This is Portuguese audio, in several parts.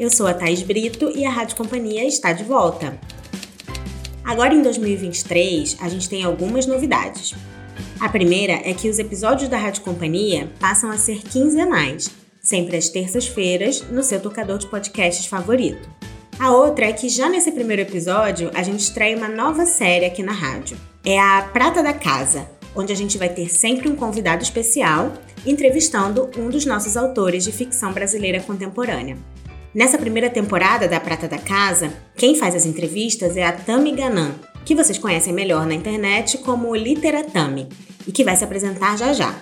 Eu sou a Thais Brito e a Rádio Companhia está de volta. Agora em 2023, a gente tem algumas novidades. A primeira é que os episódios da Rádio Companhia passam a ser quinzenais, sempre às terças-feiras, no seu tocador de podcasts favorito. A outra é que já nesse primeiro episódio a gente estreia uma nova série aqui na rádio. É a Prata da Casa, onde a gente vai ter sempre um convidado especial entrevistando um dos nossos autores de ficção brasileira contemporânea. Nessa primeira temporada da Prata da Casa, quem faz as entrevistas é a Tami Ganan, que vocês conhecem melhor na internet como Literatami, e que vai se apresentar já já.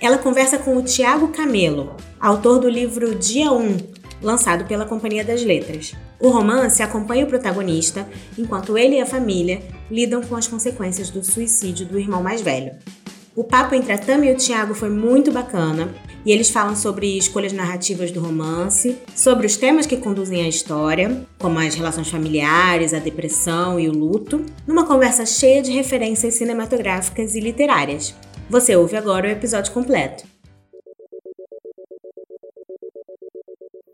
Ela conversa com o Tiago Camelo, autor do livro Dia 1, lançado pela Companhia das Letras. O romance acompanha o protagonista enquanto ele e a família lidam com as consequências do suicídio do irmão mais velho. O papo entre a Tami e o Tiago foi muito bacana e eles falam sobre escolhas narrativas do romance, sobre os temas que conduzem a história, como as relações familiares, a depressão e o luto, numa conversa cheia de referências cinematográficas e literárias. Você ouve agora o episódio completo.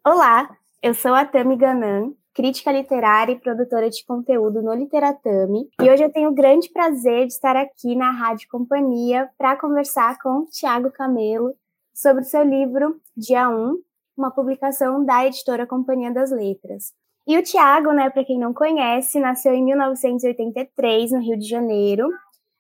Olá, eu sou a Tami Ganan, crítica literária e produtora de conteúdo no Literatame, e hoje eu tenho o grande prazer de estar aqui na Rádio Companhia para conversar com Tiago Camelo sobre o seu livro Dia 1, uma publicação da editora Companhia das Letras. E o Tiago, né, para quem não conhece, nasceu em 1983, no Rio de Janeiro,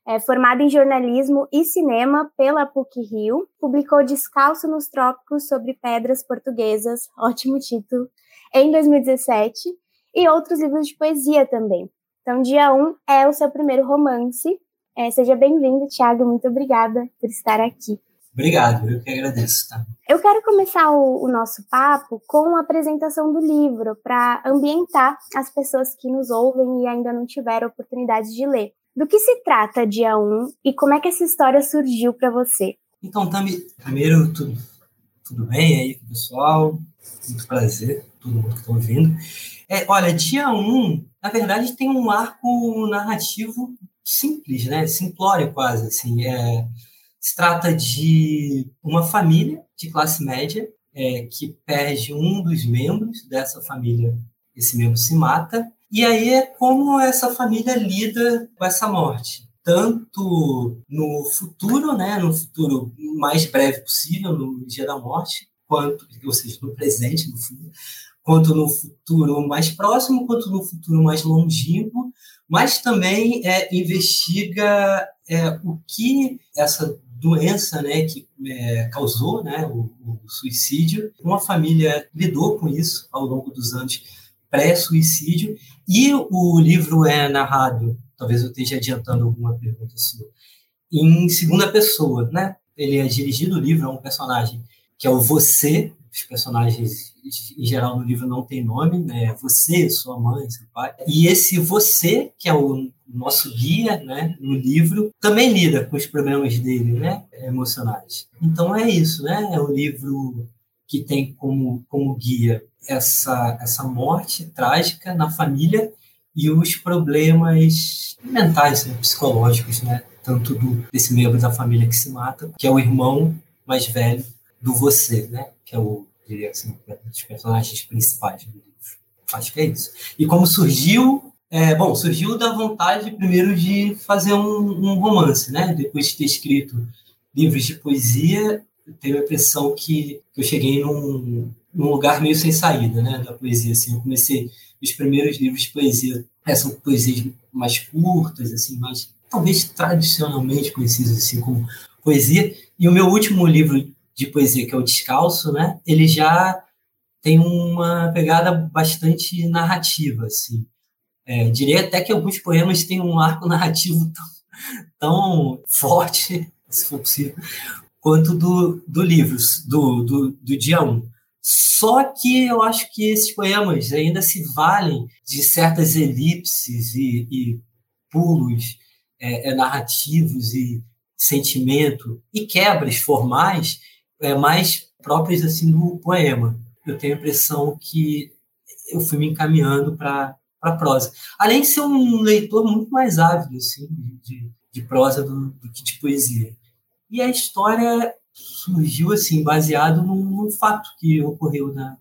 é formado em jornalismo e cinema pela PUC Rio, publicou Descalço nos Trópicos sobre Pedras Portuguesas, ótimo título, em 2017, e outros livros de poesia também. Então, Dia 1 é o seu primeiro romance. É, seja bem-vindo, Tiago, muito obrigada por estar aqui. Obrigado, eu que agradeço. Tá? Eu quero começar o, o nosso papo com a apresentação do livro, para ambientar as pessoas que nos ouvem e ainda não tiveram oportunidade de ler. Do que se trata Dia 1 e como é que essa história surgiu para você? Então, Tami, primeiro, tudo, tudo bem aí, pessoal? Muito prazer, todo mundo que está ouvindo. É, olha, Dia 1, na verdade, tem um arco narrativo simples, né? Simplório quase, assim. É, se trata de uma família de classe média é, que perde um dos membros dessa família, esse membro se mata, e aí é como essa família lida com essa morte. Tanto no futuro, né, no futuro mais breve possível, no dia da morte, quanto, ou seja, no presente, no fundo, quanto no futuro mais próximo, quanto no futuro mais longínquo, mas também é, investiga é, o que essa doença né, que é, causou né, o, o, suicídio, uma família lidou com isso ao longo dos anos pré-suicídio, e o livro é narrado, talvez eu esteja adiantando alguma pergunta sua, em segunda pessoa, né? Ele é dirigido, o livro é um personagem que é o você, os personagens em geral no livro não tem nome, né? Você, sua mãe, seu pai. E esse você, que é o nosso guia, né, no livro, também lida com os problemas dele, né, emocionais. Então é isso, né? É um livro que tem como, como guia essa, essa morte trágica na família e os problemas mentais, né, psicológicos, né? Tanto do, desse membro da família que se mata, que é o irmão mais velho do você, né? Que é o, diria assim, dos personagens principais do livro. Acho que é isso. E como surgiu é, bom, surgiu da vontade primeiro de fazer um, um, romance, né? Depois de ter escrito livros de poesia, eu tenho a impressão que, que eu cheguei num, num lugar meio sem saída, né, da poesia, assim, eu comecei os primeiros livros de poesia, é, são poesias mais curtas, assim, mais talvez tradicionalmente conhecidas assim como poesia, e o meu último livro de poesia, que é o Descalço, né, ele já tem uma pegada bastante narrativa, assim. É, diria até que alguns poemas têm um arco narrativo tão, tão forte, se for possível, quanto do, do livro, do, do, do dia 1. Só que eu acho que esses poemas ainda se valem de certas elipses e, e pulos é, é, narrativos e sentimento e quebras formais é, mais próprias assim do poema. Eu tenho a impressão que eu fui me encaminhando para a prosa. Além de ser um leitor muito mais ávido assim, de, de prosa do, do que de poesia. E a história surgiu assim baseado num, num, fato que ocorreu na,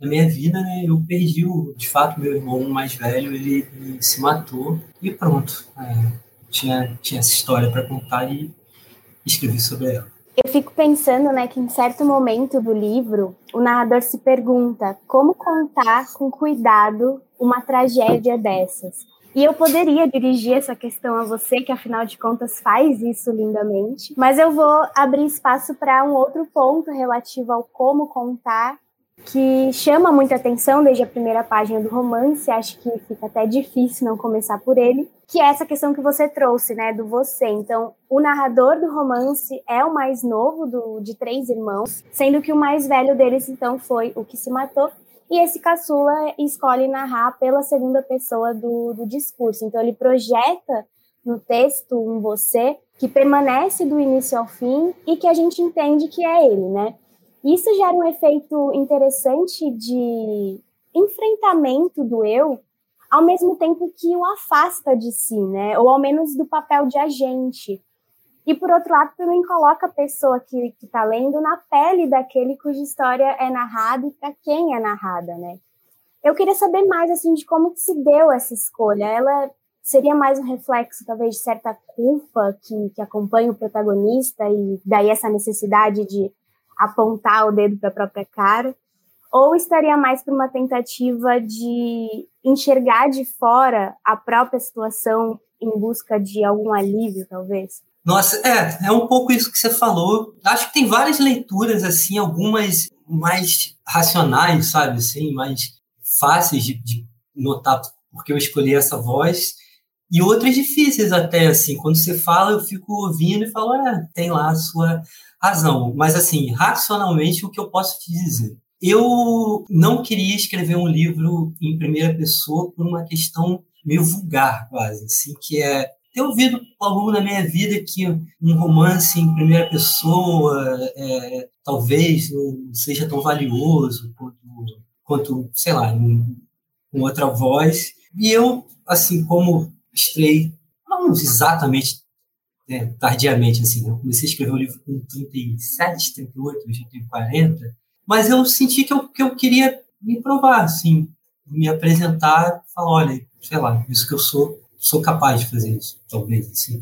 na minha vida, né, eu perdi, o, de fato, meu irmão mais velho, ele, ele se matou e pronto. É, tinha, tinha essa história para contar e escrevi sobre ela. Eu fico pensando, né, que em certo momento do livro, o narrador se pergunta como contar com cuidado uma tragédia dessas. E eu poderia dirigir essa questão a você, que afinal de contas faz isso lindamente, mas eu vou abrir espaço para um outro ponto relativo ao como contar, que chama muita atenção desde a primeira página do romance, acho que fica até difícil não começar por ele, que é essa questão que você trouxe, né, do você. Então, o narrador do romance é o mais novo do, de três irmãos, sendo que o mais velho deles, então, foi o que se matou, e esse caçula escolhe narrar pela segunda pessoa do, do discurso. Então, ele projeta no texto um você que permanece do início ao fim e que a gente entende que é ele, né? Isso gera um efeito interessante de enfrentamento do eu, ao mesmo tempo que o afasta de si, né? Ou ao menos do papel de agente. E por outro lado, também coloca a pessoa que está lendo na pele daquele cuja história é narrada e para quem é narrada, né? Eu queria saber mais assim de como se deu essa escolha. Ela seria mais um reflexo, talvez, de certa culpa que, que acompanha o protagonista e daí essa necessidade de apontar o dedo para a própria cara? Ou estaria mais para uma tentativa de enxergar de fora a própria situação em busca de algum alívio, talvez? Nossa, é, é um pouco isso que você falou. Acho que tem várias leituras, assim, algumas mais racionais, sabe, assim, mais fáceis de, de notar porque eu escolhi essa voz, e outras difíceis até, assim, quando você fala, eu fico ouvindo e falo, é, tem lá a sua razão. Mas, assim, racionalmente, o que eu posso te dizer? Eu não queria escrever um livro em primeira pessoa por uma questão meio vulgar, quase, assim, que é ter ouvido ao longo da minha vida que um romance em primeira pessoa é, talvez não seja tão valioso quanto, quanto sei lá, com outra voz. E eu, assim como estrei, não exatamente né, tardiamente, assim, eu comecei a escrever o livro com 37, 38, hoje eu tenho 40, mas eu senti que eu, que eu queria me provar, assim, me apresentar, falar, olha, sei lá, isso que eu sou sou capaz de fazer isso, talvez, assim.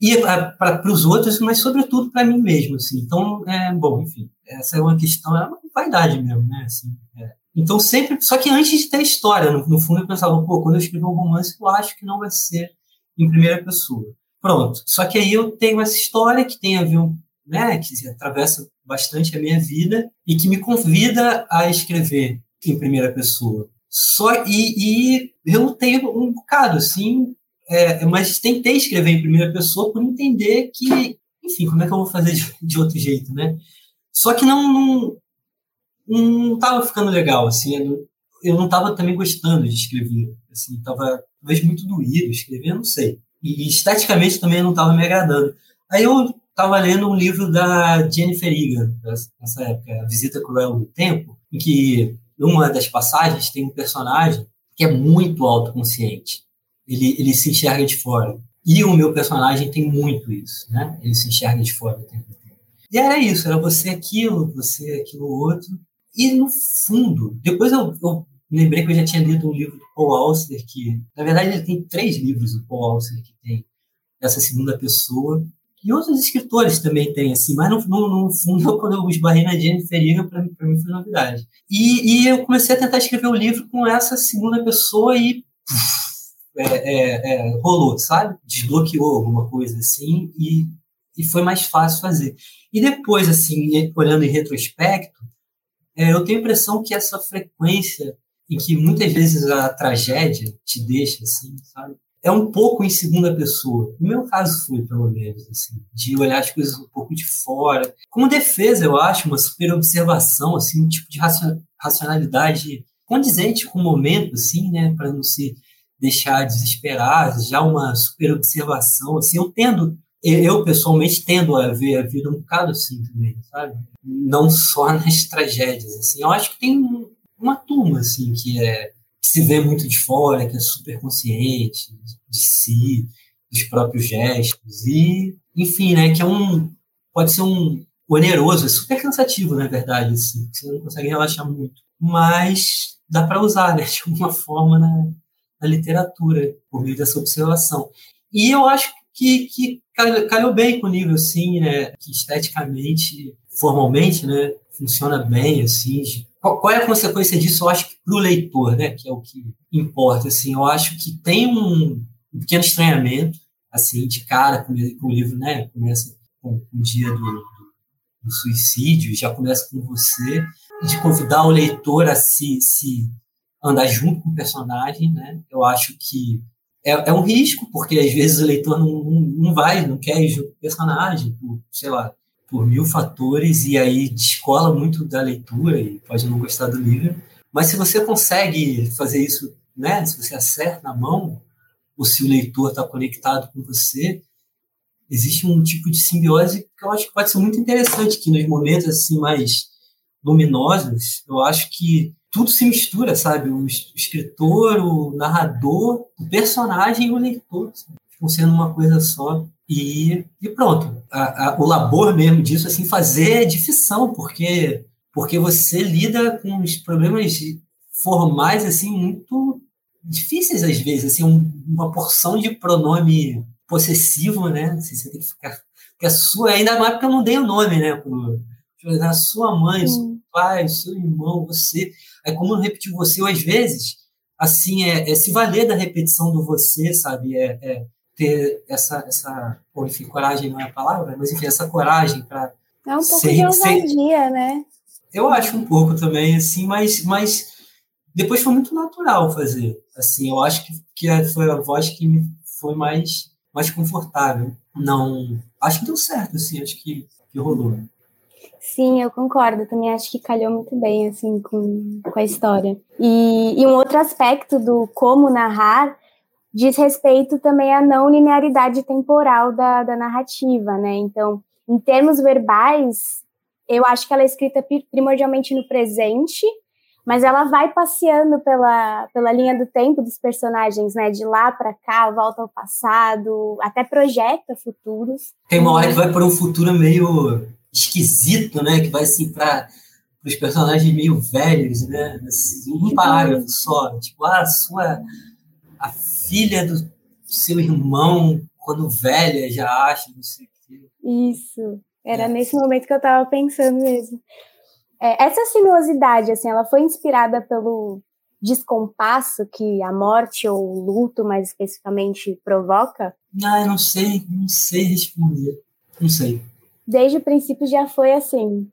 E para os outros, mas sobretudo para mim mesmo, assim. Então, é, bom, enfim, essa é uma questão, é uma vaidade mesmo, né, assim. É. Então, sempre, só que antes de ter história, no, no fundo eu pensava, pô, quando eu escrever um romance, eu acho que não vai ser em primeira pessoa. Pronto. Só que aí eu tenho essa história que tem a ver, né, que atravessa bastante a minha vida e que me convida a escrever em primeira pessoa. Só e, e eu tenho um bocado, assim, é, mas tentei escrever em primeira pessoa por entender que, enfim, como é que eu vou fazer de, de outro jeito, né? Só que não não, não tava ficando legal, assim, eu não estava também gostando de escrever, assim, tava talvez muito doído escrever, não sei. E esteticamente também não estava me agradando. Aí eu estava lendo um livro da Jennifer Egan, nessa época, A Visita Cruel do Tempo, em que numa das passagens tem um personagem que é muito autoconsciente. Ele, ele se enxerga de fora. E o meu personagem tem muito isso, né? Ele se enxerga de fora o tempo inteiro. E era isso, era você aquilo, você aquilo outro. E no fundo, depois eu, eu lembrei que eu já tinha lido um livro do Paul Auster, que, na verdade, ele tem três livros do Paul Auster que tem essa segunda pessoa, e outros escritores também têm, assim, mas no, no, no fundo, quando eu esbarrei na Jennifer Egan, para mim, mim foi novidade. E, e eu comecei a tentar escrever o um livro com essa segunda pessoa e é, é, é, rolou, sabe? Desbloqueou alguma coisa assim e, e foi mais fácil fazer. E depois, assim, olhando em retrospecto, é, eu tenho a impressão que essa frequência em que muitas vezes a tragédia te deixa, assim, sabe? é um pouco em segunda pessoa. No meu caso foi, pelo menos, assim, de olhar as coisas um pouco de fora. Como defesa, eu acho, uma super observação, assim, um tipo de racionalidade condizente com o momento, assim, né, para não se deixar desesperar, já uma super observação, assim, eu tendo, eu pessoalmente tendo a ver a vida um bocado assim também, sabe? Não só nas tragédias, assim. Eu acho que tem uma turma, assim, que é que se vê muito de fora, que é super consciente de si, dos próprios gestos e, enfim, né, que é um pode ser um oneroso, é super cansativo, na verdade, assim, você não consegue relaxar muito. Mas dá para usar, né, de alguma forma na, na, literatura, por meio dessa observação. E eu acho que, que calhou bem livro, assim, né, que esteticamente, formalmente, né, funciona bem, assim. Qual, qual é a consequência disso? Eu acho que para o leitor, né, que é o que importa, assim, eu acho que tem um, um pequeno estranhamento, assim, de cara, com, com o livro, né, começa com, com o dia do, do, do suicídio, já começa com você, de convidar o leitor a se, se andar junto com o personagem, né? Eu acho que é, é um risco, porque às vezes o leitor não, não, não vai, não quer ir o personagem, por, sei lá, por mil fatores, e aí descola muito da leitura e pode não gostar do livro. Mas se você consegue fazer isso, né? Se você acerta na mão, ou se o leitor está conectado com você, existe um tipo de simbiose que eu acho que pode ser muito interessante, que nos momentos assim mais luminosos, eu acho que tudo se mistura, sabe? O escritor, o narrador, o personagem e o leitor ficam sendo uma coisa só. E, e pronto. A, a, o labor mesmo disso, assim, fazer é de ficção, porque, porque você lida com os problemas formais, assim, muito difíceis às vezes, assim, um, uma porção de pronome possessivo, né? Assim, você tem que ficar. Porque a sua, ainda mais porque eu não dei o nome, né? Pro, a sua mãe, seu pai, seu irmão, você. É como repetir você, ou às vezes, assim, é, é, se valer da repetição do você, sabe? É, é ter essa, essa ou, enfim, coragem não é a palavra, mas enfim, essa coragem para. É um pouco ser, de ousadia, né? Eu acho um pouco também, assim, mas, mas depois foi muito natural fazer. Assim, eu acho que, que foi a voz que me foi mais, mais confortável. Não. Acho que deu certo, assim, acho que, que rolou. Sim, eu concordo. Também acho que calhou muito bem, assim, com, com a história. E, e um outro aspecto do como narrar diz respeito também à não linearidade temporal da, da narrativa, né? Então, em termos verbais, eu acho que ela é escrita primordialmente no presente, mas ela vai passeando pela, pela linha do tempo dos personagens, né? De lá para cá, volta ao passado, até projeta futuros. Tem uma hora que vai para um futuro meio esquisito, né? Que vai assim para os personagens meio velhos, né? Assim, um parágrafo só, tipo, ah, a sua a filha do seu irmão quando velha já acha, não sei o quê. Isso. Era é. nesse momento que eu estava pensando mesmo. É, essa sinuosidade, assim, ela foi inspirada pelo descompasso que a morte ou o luto, mais especificamente, provoca? Ah, eu não sei, não sei responder. Não sei. Desde o princípio já foi assim.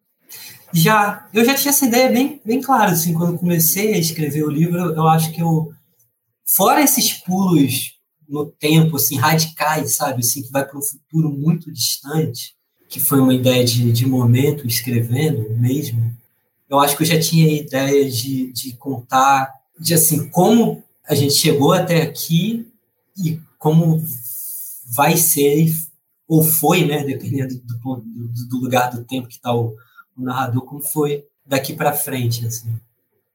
Já, eu já tinha essa ideia bem, bem clara, assim, quando comecei a escrever o livro, eu acho que eu, fora esses pulos no tempo, assim, radicais, sabe, assim, que vai para um futuro muito distante, que foi uma ideia de, de momento escrevendo mesmo, eu acho que eu já tinha ideia de, de contar, de assim, como a gente chegou até aqui e como vai ser, ou foi, né, dependendo do, do, do lugar do tempo que está o, o, narrador, como foi daqui para frente, assim.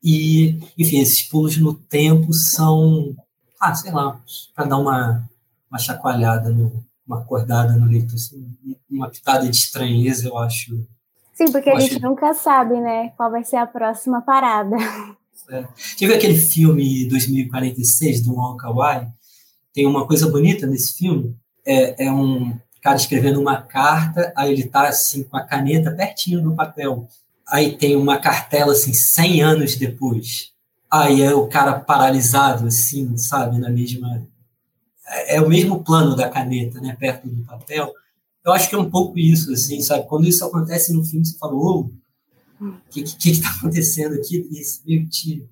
E, enfim, esses pulos no tempo são, ah, sei lá, para dar uma, uma chacoalhada, no, uma acordada no leito, assim, uma pitada de estranheza, eu acho Sim, porque a gente nunca sabe, né, qual vai ser a próxima parada. É. Tive aquele filme 2046 do Wong Kar-wai. Tem uma coisa bonita nesse filme. É, é, um cara escrevendo uma carta, aí ele tá assim com a caneta pertinho do papel. Aí tem uma cartela assim 100 anos depois. Aí é o cara paralisado assim, sabe, na mesma é, é o mesmo plano da caneta, né, perto do papel. Eu acho que é um pouco isso, assim, sabe? Quando isso acontece no filme, você fala, o que que está acontecendo aqui? Isso meio te,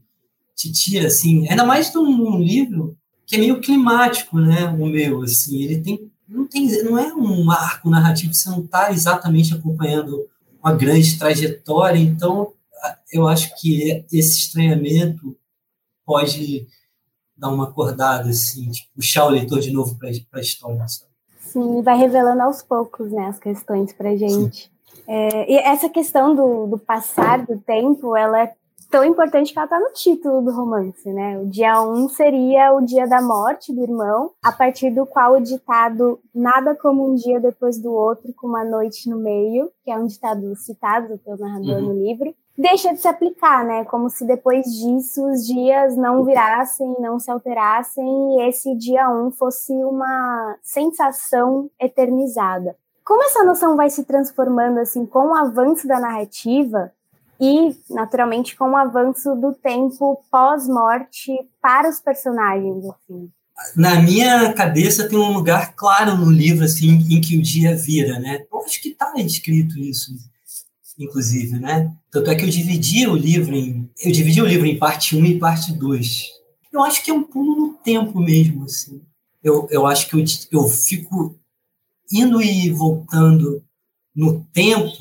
te tira, assim. Ainda mais num, num livro que é meio climático, né? O meu, assim. Ele tem não, tem, não é um arco narrativo, você não está exatamente acompanhando uma grande trajetória, então eu acho que esse estranhamento pode dar uma acordada, assim, tipo, puxar o leitor de novo para a história, sabe? Sim, vai revelando aos poucos né, as questões para gente. É, e essa questão do, do passar do tempo, ela é tão importante que ela está no título do romance, né? O dia 1 um seria o dia da morte do irmão, a partir do qual o ditado nada como um dia depois do outro, com uma noite no meio, que é um ditado citado pelo narrador uhum. no livro, deixa de se aplicar, né? Como se depois disso os dias não virassem, não se alterassem e esse dia 1 um fosse uma sensação eternizada. Como essa noção vai se transformando assim com o avanço da narrativa, e, naturalmente, com o avanço do tempo pós-morte para os personagens, assim. Na minha cabeça tem um lugar claro no livro, assim, em que o dia vira, né? Eu acho que está escrito isso, inclusive, né? Tanto é que eu dividi o livro em... Eu dividi o livro em parte 1 e parte 2. Eu acho que é um pulo no tempo mesmo, assim. Eu, eu acho que eu, eu fico indo e voltando no tempo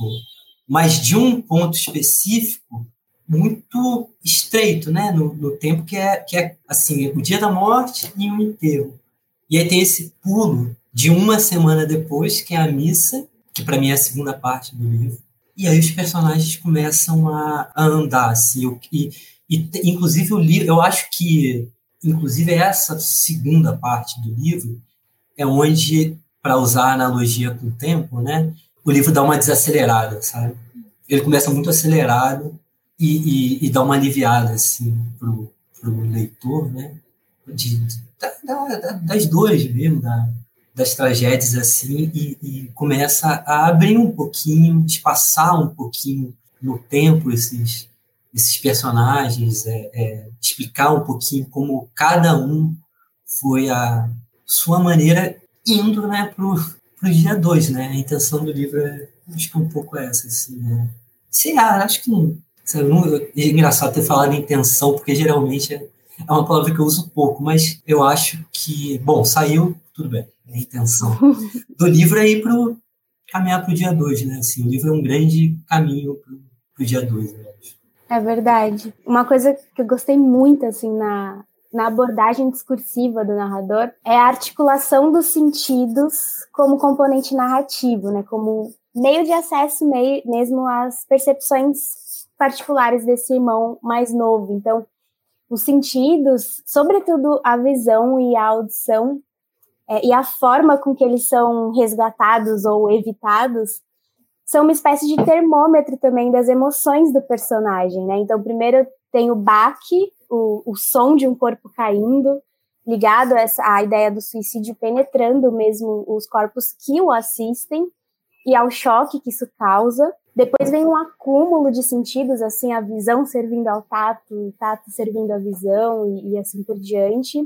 mas de um ponto específico muito estreito, né, no, no, tempo que é que é assim o dia da morte e o enterro. E aí tem esse pulo de uma semana depois que é a missa, que para mim é a segunda parte do livro. E aí os personagens começam a, a andar assim, e, e inclusive o livro, eu acho que inclusive essa segunda parte do livro é onde para usar a analogia com o tempo, né, o livro dá uma desacelerada, sabe? Ele começa muito acelerado e, e, e dá uma aliviada, assim, pro, pro leitor, né? De, da, da, das dores mesmo, da, das tragédias, assim, e, e, começa a abrir um pouquinho, espaçar um pouquinho no tempo esses, esses personagens, é, é, explicar um pouquinho como cada um foi a sua maneira indo né, pro, para o dia 2, né? A intenção do livro é, acho que é um pouco essa, assim, né? Sei lá, acho que não, sabe, não, é engraçado ter falado intenção, porque geralmente é, é uma palavra que eu uso pouco, mas eu acho que, bom, saiu, tudo bem, é a intenção do livro é ir pro, caminhar para o dia 2, né? Assim, o livro é um grande caminho para o dia 2, eu acho. É verdade. Uma coisa que eu gostei muito, assim, na, na abordagem discursiva do narrador é a articulação dos sentidos como componente narrativo, né, como meio de acesso meio, mesmo às percepções particulares desse irmão mais novo. Então, os sentidos, sobretudo a visão e a audição, é, e a forma com que eles são resgatados ou evitados, são uma espécie de termômetro também das emoções do personagem, né? Então, primeiro tem o baque, o, o som de um corpo caindo, ligado a essa a ideia do suicídio penetrando mesmo os corpos que o assistem e ao choque que isso causa. Depois vem um acúmulo de sentidos, assim, a visão servindo ao tato, o tato servindo à visão e, e assim por diante.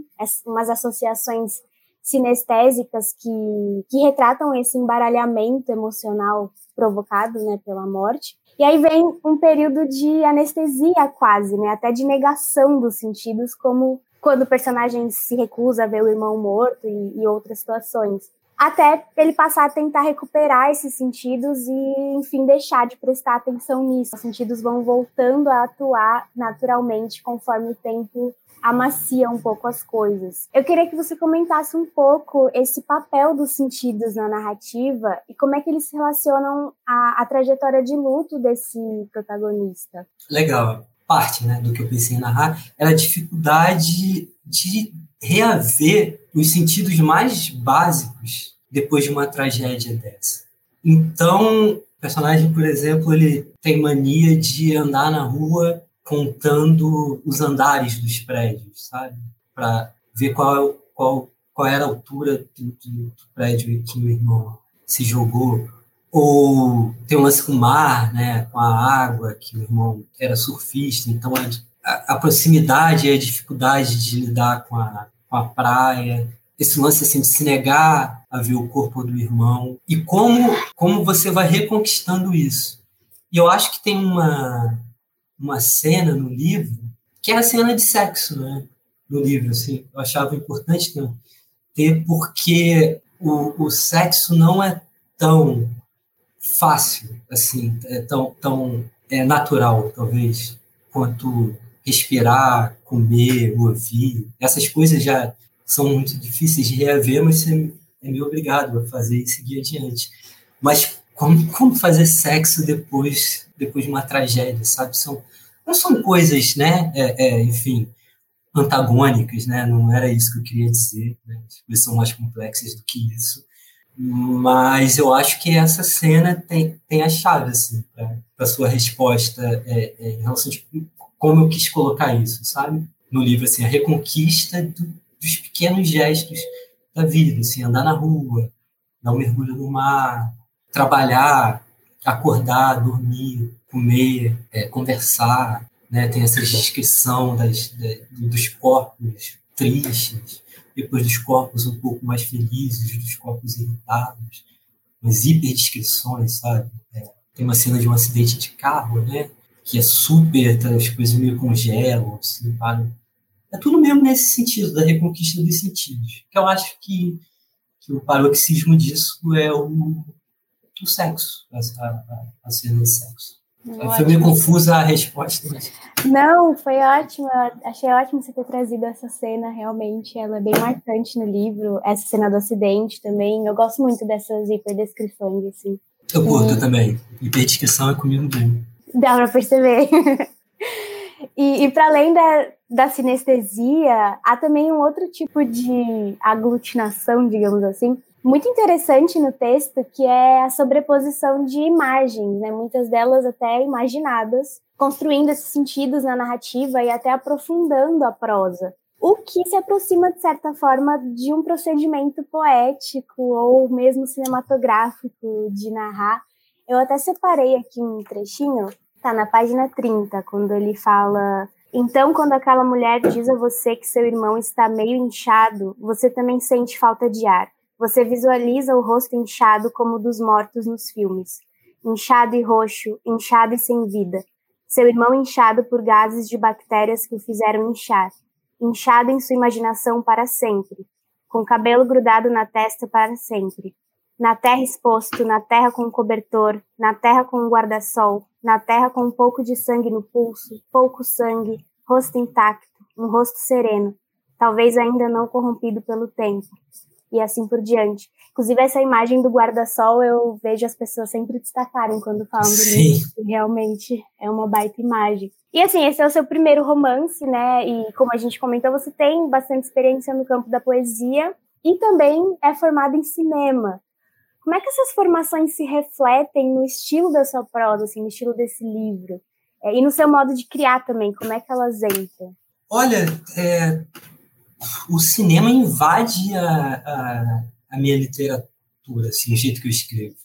Umas associações sinestésicas que, que retratam esse embaralhamento emocional provocado né, pela morte. E aí vem um período de anestesia quase, né, até de negação dos sentidos, como quando o personagem se recusa a ver o irmão morto e, e outras situações. Até ele passar a tentar recuperar esses sentidos e, enfim, deixar de prestar atenção nisso. Os sentidos vão voltando a atuar naturalmente conforme o tempo amacia um pouco as coisas. Eu queria que você comentasse um pouco esse papel dos sentidos na narrativa e como é que eles se relacionam à, à trajetória de luto desse protagonista. Legal. Parte né, do que eu pensei em narrar era a dificuldade de reaver os sentidos mais básicos depois de uma tragédia dessa. Então, o personagem, por exemplo, ele tem mania de andar na rua contando os andares dos prédios, sabe? Para ver qual, qual, qual era a altura do, do, do prédio que o irmão se jogou. Ou tem um lance com o mar, né? com a água, que o irmão era surfista, então a, a proximidade e a dificuldade de lidar com a, com a praia, esse lance assim, de se negar a ver o corpo do irmão, e como, como você vai reconquistando isso. E eu acho que tem uma, uma cena no livro, que é a cena de sexo, né? No livro, assim, eu achava importante ter, porque o, o sexo não é tão fácil, assim, é tão, tão é, natural, talvez, quanto respirar, comer, ouvir. Essas coisas já são muito difíceis de reaver, mas você é meio obrigado a fazer e seguir adiante. Mas como, como fazer sexo depois depois de uma tragédia, sabe? São não são coisas, né, é, é, enfim, antagônicas, né? Não era isso que eu queria dizer. Né? São mais complexas do que isso. Mas eu acho que essa cena tem, tem a chave assim, para sua resposta é, é, em relação a tipo, como eu quis colocar isso, sabe? No livro, assim, a reconquista do, dos pequenos gestos da vida, assim, andar na rua, dar um mergulho no mar, trabalhar, acordar, dormir, comer, é, conversar, né? Tem essa descrição das, dos corpos tristes, depois dos corpos um pouco mais felizes, dos corpos irritados, umas hiperdescrições, sabe? É, tem uma cena de um acidente de carro, né? Que é super, tá, as coisas meio congelam, assim, para. É tudo mesmo nesse sentido, da reconquista dos sentidos. Que eu acho que, que o paroxismo disso é o, o sexo, a, a, a cena de sexo. Ótimo. Foi meio confusa a resposta. Mas... Não, foi ótima. Achei ótimo você ter trazido essa cena, realmente. Ela é bem marcante no livro. Essa cena do acidente também. Eu gosto muito dessas hiperdescrições, assim. Eu curto e... também. Hiperdescrição é comigo mesmo. Dá pra perceber. e, e para além da, da sinestesia, há também um outro tipo de aglutinação, digamos assim, muito interessante no texto, que é a sobreposição de imagens, né? muitas delas até imaginadas, construindo esses sentidos na narrativa e até aprofundando a prosa. O que se aproxima, de certa forma, de um procedimento poético ou mesmo cinematográfico de narrar. Eu até separei aqui um trechinho, tá na página 30, quando ele fala então, quando aquela mulher diz a você que seu irmão está meio inchado, você também sente falta de ar. Você visualiza o rosto inchado como o dos mortos nos filmes. Inchado e roxo, inchado e sem vida. Seu irmão inchado por gases de bactérias que o fizeram inchar. Inchado em sua imaginação para sempre. Com cabelo grudado na testa para sempre. Na terra exposto, na terra com um cobertor, na terra com um guarda-sol, na terra com um pouco de sangue no pulso, pouco sangue, rosto intacto, um rosto sereno, talvez ainda não corrompido pelo tempo e assim por diante. Inclusive, essa imagem do guarda-sol eu vejo as pessoas sempre destacarem quando falam do livro, que realmente é uma baita imagem. E assim, esse é o seu primeiro romance, né? E como a gente comentou, você tem bastante experiência no campo da poesia e também é formado em cinema. Como é que essas formações se refletem no estilo da sua prosa, assim, no estilo desse livro? É, e no seu modo de criar também, como é que elas entram? Olha, é, o cinema invade a, a, a, minha literatura, assim, o jeito que eu escrevo,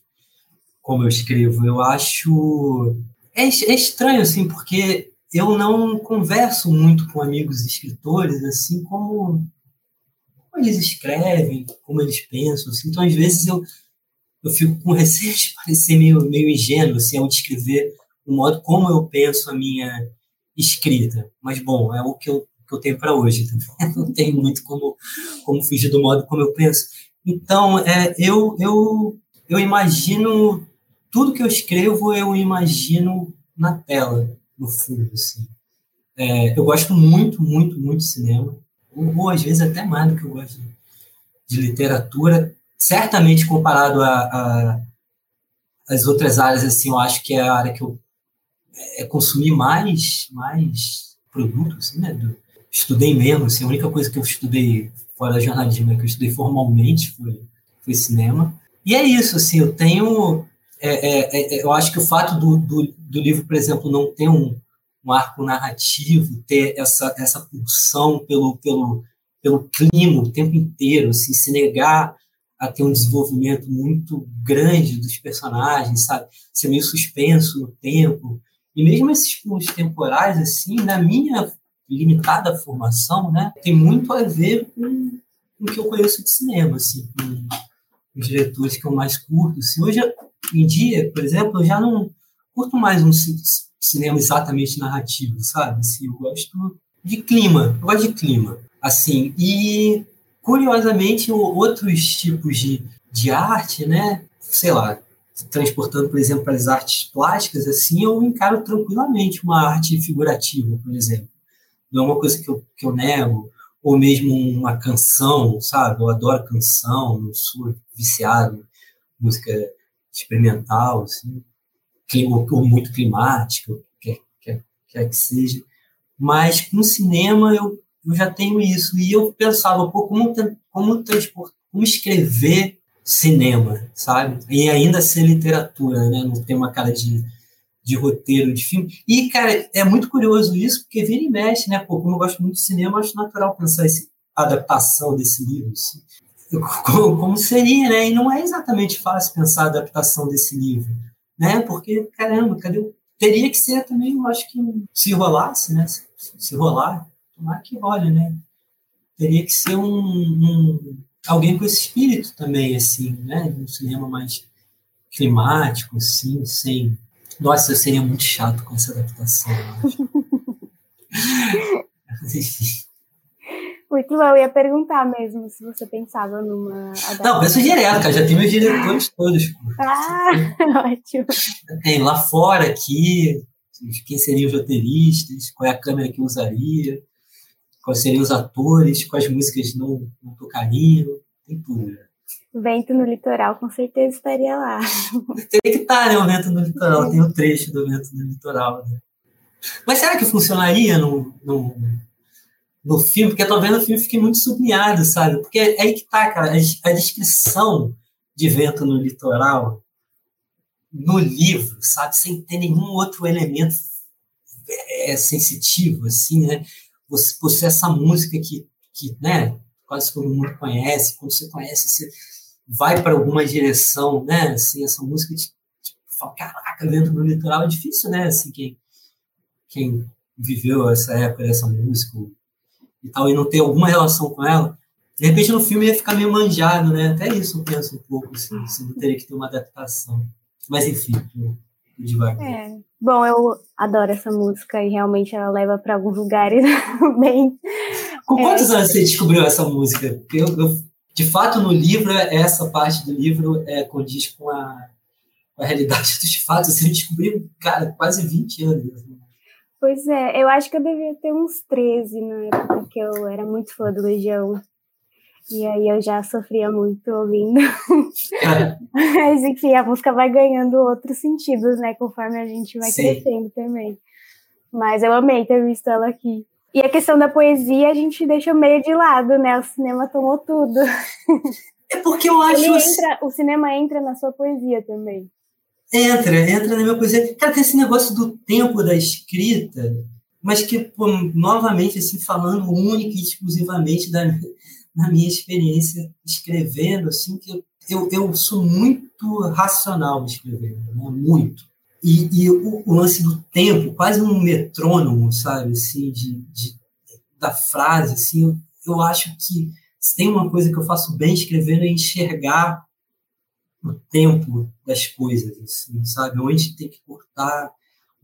como eu escrevo. Eu acho é, é estranho assim, porque eu não converso muito com amigos escritores, assim como, como eles escrevem, como eles pensam. Assim. Então, às vezes eu eu fico com receio de parecer meio, meio ingênuo, assim, ao descrever o modo como eu penso a minha escrita. Mas, bom, é o que eu que eu tenho para hoje. Não tenho muito como, como fugir do modo como eu penso. Então, é, eu, eu, eu imagino tudo que eu escrevo, eu imagino na tela, no fundo. Assim. É, eu gosto muito, muito, muito de cinema, ou, ou, às vezes até mais do que eu gosto de, de literatura. Certamente comparado a, a as outras áreas, assim, eu acho que é a área que eu é, consumir mais, mais produto, assim, né, do, estudei mesmo, assim, a única coisa que eu estudei fora jornalismo, né, que eu estudei formalmente foi, foi cinema. E é isso, assim, eu tenho... É, é, é, eu acho que o fato do, do, do, livro, por exemplo, não ter um, um arco narrativo, ter essa, essa pulsão pelo, pelo, pelo clima o tempo inteiro, assim, se negar a ter um desenvolvimento muito grande dos personagens, sabe? Ser meio suspenso no tempo. E mesmo esses pulos temporais, assim, na minha limitada formação, né, tem muito a ver com, com o que eu conheço de cinema, assim, com os diretores que eu mais curto. Assim. Hoje em dia, por exemplo, eu já não curto mais um cinema exatamente narrativo, sabe? Assim, eu gosto de clima, eu gosto de clima. Assim, e curiosamente, outros tipos de, de arte, né? Sei lá, transportando, por exemplo, para as artes plásticas, assim, eu encaro tranquilamente uma arte figurativa, por exemplo não é uma coisa que eu, que eu nego, ou mesmo uma canção, sabe? Eu adoro canção, não sou viciado em música experimental, assim, ou, muito climática, que é, que, é, quer que seja. Mas com cinema eu, eu já tenho isso. E eu pensava, pô, como, como como escrever cinema, sabe? E ainda ser literatura, né? Não ter uma cara de, de roteiro de filme. E, cara, é muito curioso isso, porque vira e mexe, né? Pô, como eu gosto muito de cinema, acho natural pensar essa adaptação desse livro. Assim. Como, como seria, né? E não é exatamente fácil pensar a adaptação desse livro, né? Porque, caramba, cadê Teria que ser também, eu acho que se rolasse, né? Se, se rolar, tomara que role, né? Teria que ser um, um alguém com esse espírito também, assim, né? Um cinema mais climático, assim, sem. Nossa, eu seria muito chato com essa adaptação. Enfim. Muito bom, eu ia perguntar mesmo se você pensava numa adaptação. Não, penso direto, cara, já tem meus diretores todos. Ah, ótimo. Tem lá fora, aqui, quem seriam os roteiristas, qual é a câmera que usaria, quais seriam os atores, quais músicas não, não tocariam, tem tudo. Vento no litoral, com certeza estaria lá. Tem que estar, né? O vento no litoral, tem um trecho do vento no litoral. Né? Mas será que funcionaria no, no, no filme? Porque vendo o filme fiquei muito sublinhado, sabe? Porque é aí que tá, cara, a, descrição de vento no litoral no livro, sabe? Sem ter nenhum outro elemento é, sensitivo, assim, né? Você, você essa música que, que, né? Quase todo mundo conhece. Quando você conhece, você vai para alguma direção, né? Assim, essa música te, te fala, caraca, vento no litoral é difícil, né? Assim, quem, quem viveu essa época dessa música e tal, e não ter alguma relação com ela, de repente no filme ia ficar meio manjado, né? Até isso eu penso um pouco, assim, se não teria que ter uma adaptação. Mas enfim, devagar. É. Bom, eu adoro essa música e realmente ela leva para alguns lugares bem. Com quantos é... anos você descobriu essa música? Porque eu, eu, de fato, no livro, essa parte do livro é, condiz com a, com a realidade dos fatos. Você descobriu, cara, quase 20 anos. Né? Pois é, eu acho que eu devia ter uns 13 na época que eu era muito fã do Legião. E aí eu já sofria muito ouvindo. É. Mas enfim, a música vai ganhando outros sentidos, né? Conforme a gente vai Sim. crescendo também. Mas eu amei ter visto ela aqui. E a questão da poesia a gente deixa meio de lado, né? O cinema tomou tudo. É porque eu acho. Entra, o cinema entra na sua poesia também. Entra, entra na minha poesia. Cara, tem esse negócio do tempo da escrita, mas que, pô, novamente, assim, falando única e exclusivamente da, da minha experiência escrevendo, assim, que eu, eu, eu sou muito racional escrevendo, né? muito. E, e o, o, lance do tempo, quase um metrônomo, sabe, assim, de, de da frase, assim, eu, eu acho que se tem uma coisa que eu faço bem escrevendo é enxergar o tempo das coisas, assim, sabe? Onde tem que cortar,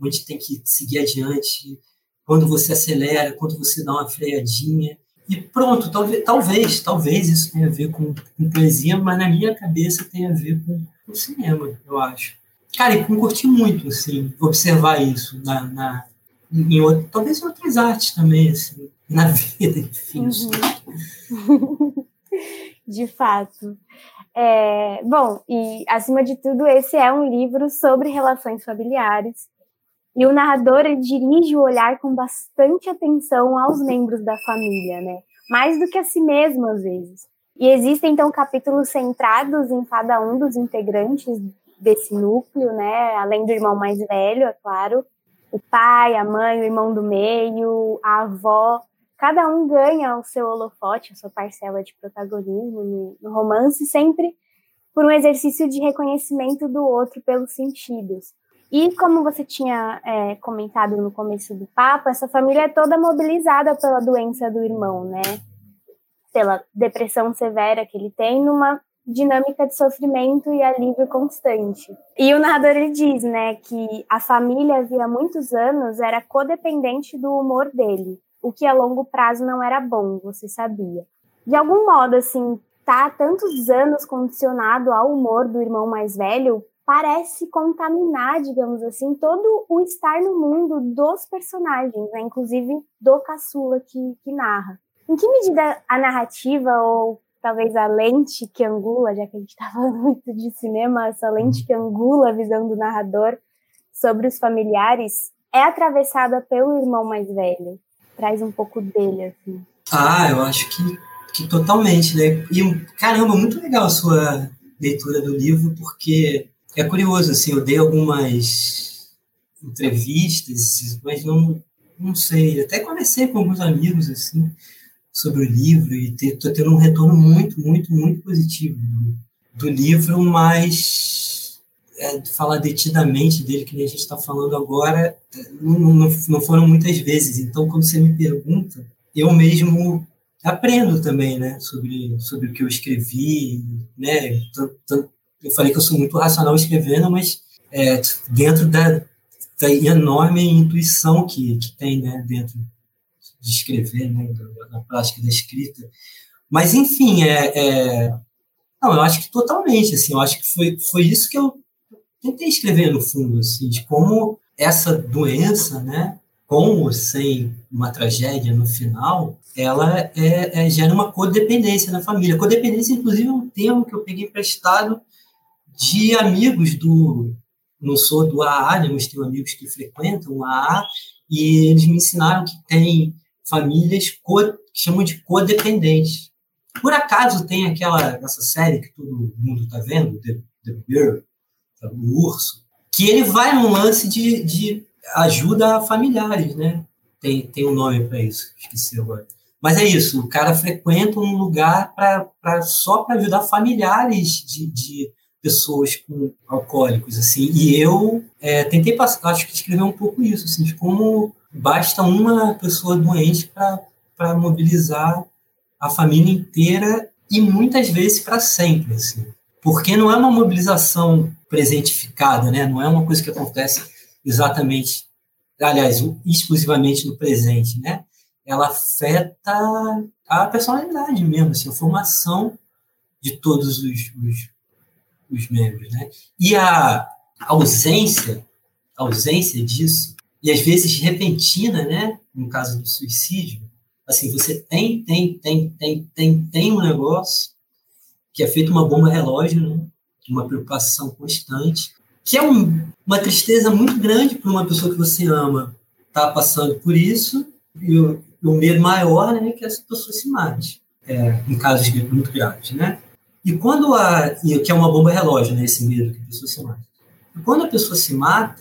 onde tem que seguir adiante, quando você acelera, quando você dá uma freadinha. E pronto, talvez, talvez, talvez isso tenha a ver com, com poesia, mas na minha cabeça tem a ver com, com cinema, eu acho. Cara, e curti muito, assim, observar isso na, na em, talvez em outras artes também, assim, na vida, enfim. Uhum. De fato. É, bom, e acima de tudo, esse é um livro sobre relações familiares. E o narrador dirige o olhar com bastante atenção aos membros da família, né? Mais do que a si mesmo, às vezes. E existem, então, capítulos centrados em cada um dos integrantes desse núcleo, né? Além do irmão mais velho, é claro. O pai, a mãe, o irmão do meio, a avó, cada um ganha o seu holofote, a sua parcela de protagonismo no, romance, sempre por um exercício de reconhecimento do outro pelos sentidos. E como você tinha é, comentado no começo do papo, essa família é toda mobilizada pela doença do irmão, né? Pela depressão severa que ele tem, numa dinâmica de sofrimento e alívio constante. E o narrador ele diz, né, que a família havia muitos anos era codependente do humor dele o que a longo prazo não era bom, você sabia. De algum modo, assim, tá tantos anos condicionado ao humor do irmão mais velho, parece contaminar, digamos assim, todo o estar no mundo dos personagens, né? inclusive do caçula que, que narra. Em que medida a narrativa, ou talvez a lente que angula, já que a gente está falando muito de cinema, essa lente que angula a visão do narrador sobre os familiares, é atravessada pelo irmão mais velho. Traz um pouco dele, assim. Ah, eu acho que, que totalmente, né? E, caramba, muito legal a sua leitura do livro, porque é curioso, assim, eu dei algumas entrevistas, mas não, não sei, até conversei com alguns amigos, assim, sobre o livro e estou tendo um retorno muito, muito, muito positivo do, do livro, mas é, falar detidamente dele, que nem a gente está falando agora, não, não, não foram muitas vezes. Então, quando você me pergunta, eu mesmo aprendo também, né, sobre, sobre o que eu escrevi, né, eu falei que eu sou muito racional escrevendo, mas é, dentro da, da enorme intuição que, que tem, né, dentro de escrever, né, na prática da escrita. Mas, enfim, é, é, não, eu acho que totalmente, assim, eu acho que foi, foi isso que eu tentei escrever no fundo, assim, de como essa doença, né, com ou sem uma tragédia no final, ela é, é, gera uma codependência na família. Codependência, inclusive, é um termo que eu peguei emprestado de amigos do. Não sou do AA, né, mas tenho amigos que frequentam o AA, e eles me ensinaram que tem famílias co, que chamam de codependentes. Por acaso tem aquela essa série que todo mundo está vendo, The, The Bear, o urso, que ele vai num lance de, de ajuda a familiares, né? Tem, tem um nome para isso, esqueci agora. Mas é isso, o cara frequenta um lugar pra, pra só para ajudar familiares de, de pessoas com alcoólicos, assim. E eu é, tentei passar, acho que escrever um pouco isso, assim, de como basta uma pessoa doente para mobilizar a família inteira e muitas vezes para sempre, assim. Porque não é uma mobilização presentificada, né? Não é uma coisa que acontece exatamente, aliás, exclusivamente no presente, né? Ela afeta a personalidade mesmo, assim, a formação de todos os, os, os membros, né? E a ausência, a ausência disso, e às vezes repentina, né? No caso do suicídio, assim, você tem, tem, tem, tem, tem, tem um negócio que é feito uma bomba relógio, né? Uma preocupação constante, que é um, uma tristeza muito grande para uma pessoa que você ama estar tá passando por isso, e o, o medo maior né, que essa pessoa se mate, é, em casos muito graves, né? E quando a. E que é uma bomba relógio, né? Esse medo que a pessoa se mata. E quando a pessoa se mata,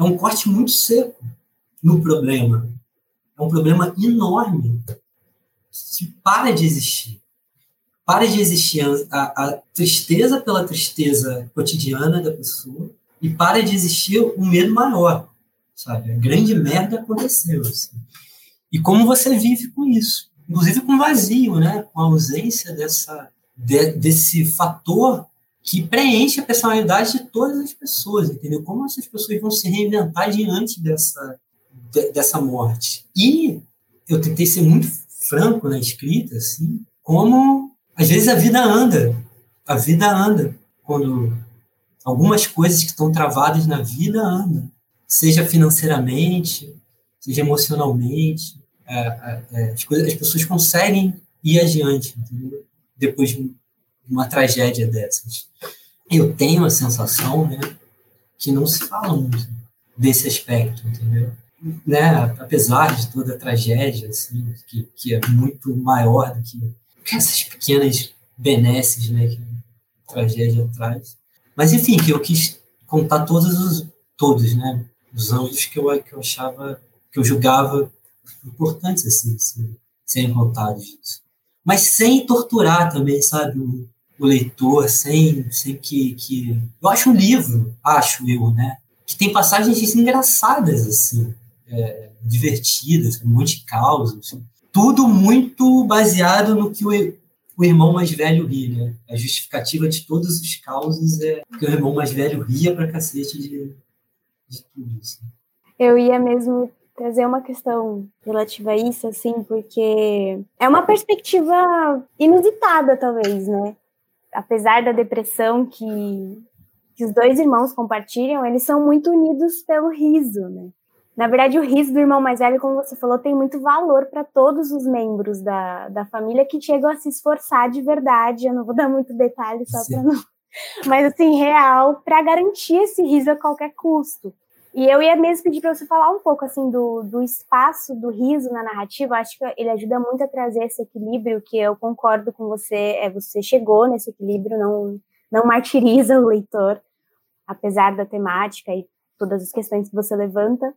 é um corte muito seco no problema. É um problema enorme. Se para de existir. Para de existir a, a, tristeza pela tristeza cotidiana da pessoa e para de existir um medo maior, sabe? A grande merda aconteceu. Assim. E como você vive com isso? Inclusive com vazio, né? Com a ausência dessa de, desse fator que preenche a personalidade de todas as pessoas, entendeu? Como essas pessoas vão se reinventar diante dessa, de, dessa morte. E eu tentei ser muito franco na escrita, assim, como às vezes a vida anda, a vida anda quando algumas coisas que estão travadas na vida andam, seja financeiramente, seja emocionalmente, é, é, é as, coisas, as pessoas conseguem ir adiante, entendeu? depois de uma tragédia dessas. Eu tenho a sensação, né, que não se fala muito desse aspecto, entendeu? Né, apesar de toda a tragédia, assim, que, que é muito maior do que essas pequenas benesses, né, que a tragédia traz. Mas, enfim, que eu quis contar todos os, todos, né, os ângulos que eu, que eu achava, que eu julgava importantes, assim, assim serem contados. Mas sem torturar também, sabe, o, o leitor, sem, sem que, que... Eu acho um livro, acho eu, né, que tem passagens engraçadas, assim, é, divertidas, um monte de causas, assim. tudo muito baseado no que o, o irmão mais velho ri, né? A justificativa de todos os causos é que o irmão mais velho ria pra cacete de, de tudo. Assim. Eu ia mesmo trazer uma questão relativa a isso, assim, porque é uma perspectiva inusitada, talvez, né? Apesar da depressão que, que os dois irmãos compartilham, eles são muito unidos pelo riso, né? Na verdade, o riso do irmão mais velho, como você falou, tem muito valor para todos os membros da, da família que chegam a se esforçar de verdade. Eu não vou dar muito detalhe só para não. Mas, assim, real, para garantir esse riso a qualquer custo. E eu ia mesmo pedir para você falar um pouco assim do, do espaço do riso na narrativa. Acho que ele ajuda muito a trazer esse equilíbrio que eu concordo com você. É você chegou nesse equilíbrio, não não martiriza o leitor, apesar da temática e todas as questões que você levanta.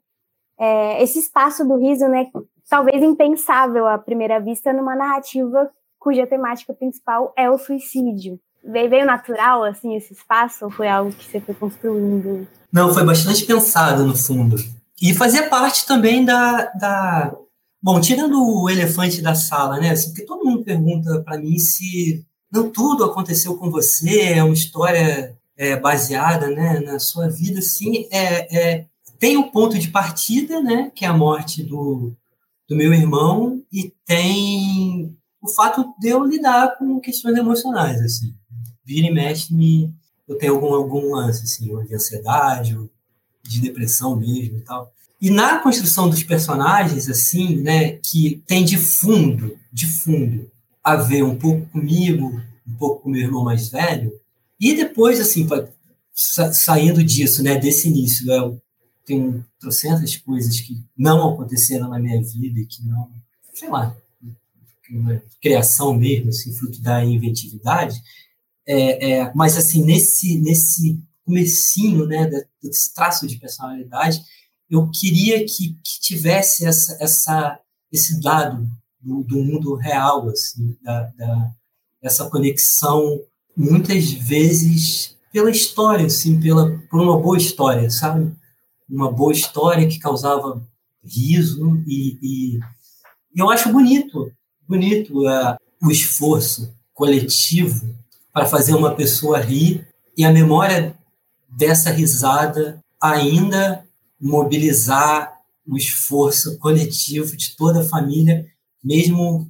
É, esse espaço do riso, né, talvez impensável à primeira vista numa narrativa cuja temática principal é o suicídio. Veio natural, assim, esse espaço, ou foi algo que você foi construindo? Não, foi bastante pensado, no fundo. E fazia parte também da... da... Bom, tirando o elefante da sala, né? Assim, porque todo mundo pergunta para mim se não tudo aconteceu com você, é uma história é, baseada né, na sua vida, sim. É, é, tem o ponto de partida, né, que é a morte do, do meu irmão, e tem o fato de eu lidar com questões emocionais, assim vira e mexe, me, eu tenho algum, algum lance, assim, de ansiedade, de depressão mesmo e tal. E na construção dos personagens, assim, né, que tem de fundo, de fundo, a ver um pouco comigo, um pouco com meu irmão mais velho, e depois, assim, saindo disso, né, desse início, né, tenho trocentas coisas que não aconteceram na minha vida e que não, sei lá, uma criação mesmo, assim, fruto da inventividade, é, é, mas, assim, nesse, nesse comecinho, né, desse traço de personalidade, eu queria que, que tivesse essa, essa, esse dado do, do mundo real, assim, da, da, essa conexão, muitas vezes pela história, assim, pela, por uma boa história, sabe? Uma boa história que causava riso e, e eu acho bonito, bonito uh, o esforço coletivo para fazer uma pessoa rir e a memória dessa risada ainda mobilizar o esforço coletivo de toda a família, mesmo